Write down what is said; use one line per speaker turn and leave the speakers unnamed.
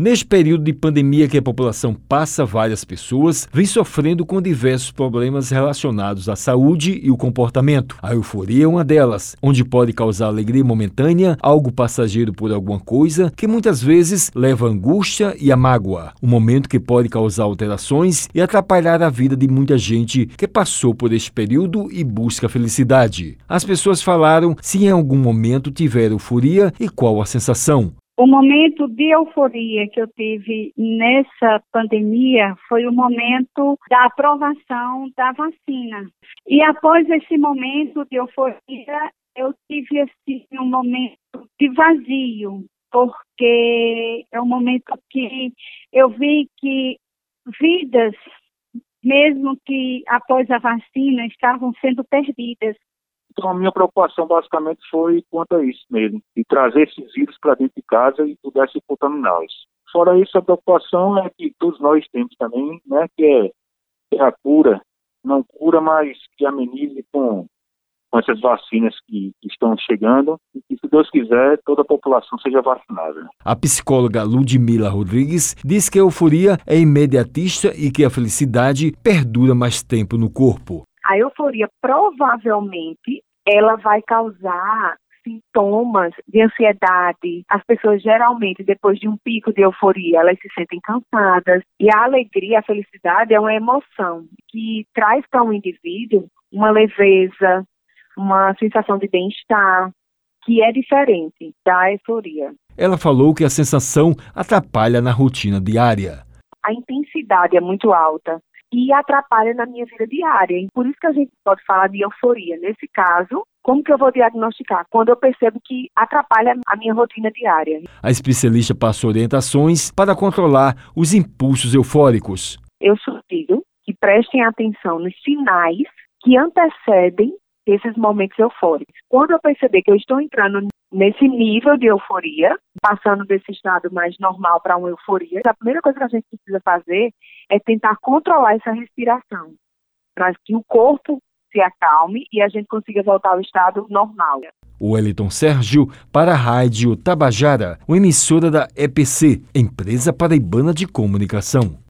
Neste período de pandemia que a população passa, várias pessoas vêm sofrendo com diversos problemas relacionados à saúde e o comportamento. A euforia é uma delas, onde pode causar alegria momentânea, algo passageiro por alguma coisa, que muitas vezes leva à angústia e à mágoa. Um momento que pode causar alterações e atrapalhar a vida de muita gente que passou por este período e busca felicidade. As pessoas falaram se em algum momento tiveram euforia e qual a sensação.
O momento de euforia que eu tive nessa pandemia foi o momento da aprovação da vacina. E após esse momento de euforia, eu tive assim, um momento de vazio, porque é um momento que eu vi que vidas, mesmo que após a vacina, estavam sendo perdidas.
Então, a minha preocupação basicamente foi quanto a isso mesmo, de trazer esses vírus para dentro de casa e pudesse contaminá-los. Fora isso, a preocupação é que todos nós temos também, né, que é, é a cura, não cura, mas que amenize com, com essas vacinas que, que, estão chegando e que, se Deus quiser, toda a população seja vacinada.
A psicóloga Ludmila Rodrigues diz que a euforia é imediatista e que a felicidade perdura mais tempo no corpo.
A euforia provavelmente ela vai causar sintomas de ansiedade. As pessoas geralmente, depois de um pico de euforia, elas se sentem cansadas. E a alegria, a felicidade é uma emoção que traz para um indivíduo uma leveza, uma sensação de bem-estar, que é diferente da euforia.
Ela falou que a sensação atrapalha na rotina diária.
A intensidade é muito alta e atrapalha na minha vida diária. E por isso que a gente pode falar de euforia. Nesse caso, como que eu vou diagnosticar? Quando eu percebo que atrapalha a minha rotina diária.
A especialista passou orientações para controlar os impulsos eufóricos.
Eu sugiro que prestem atenção nos sinais que antecedem esses momentos eufóricos. Quando eu perceber que eu estou entrando nesse nível de euforia, passando desse estado mais normal para uma euforia, a primeira coisa que a gente precisa fazer é tentar controlar essa respiração, para que o corpo se acalme e a gente consiga voltar ao estado normal.
O Wellington Sérgio para a Rádio Tabajara, uma emissora da EPC, Empresa Paraibana de Comunicação.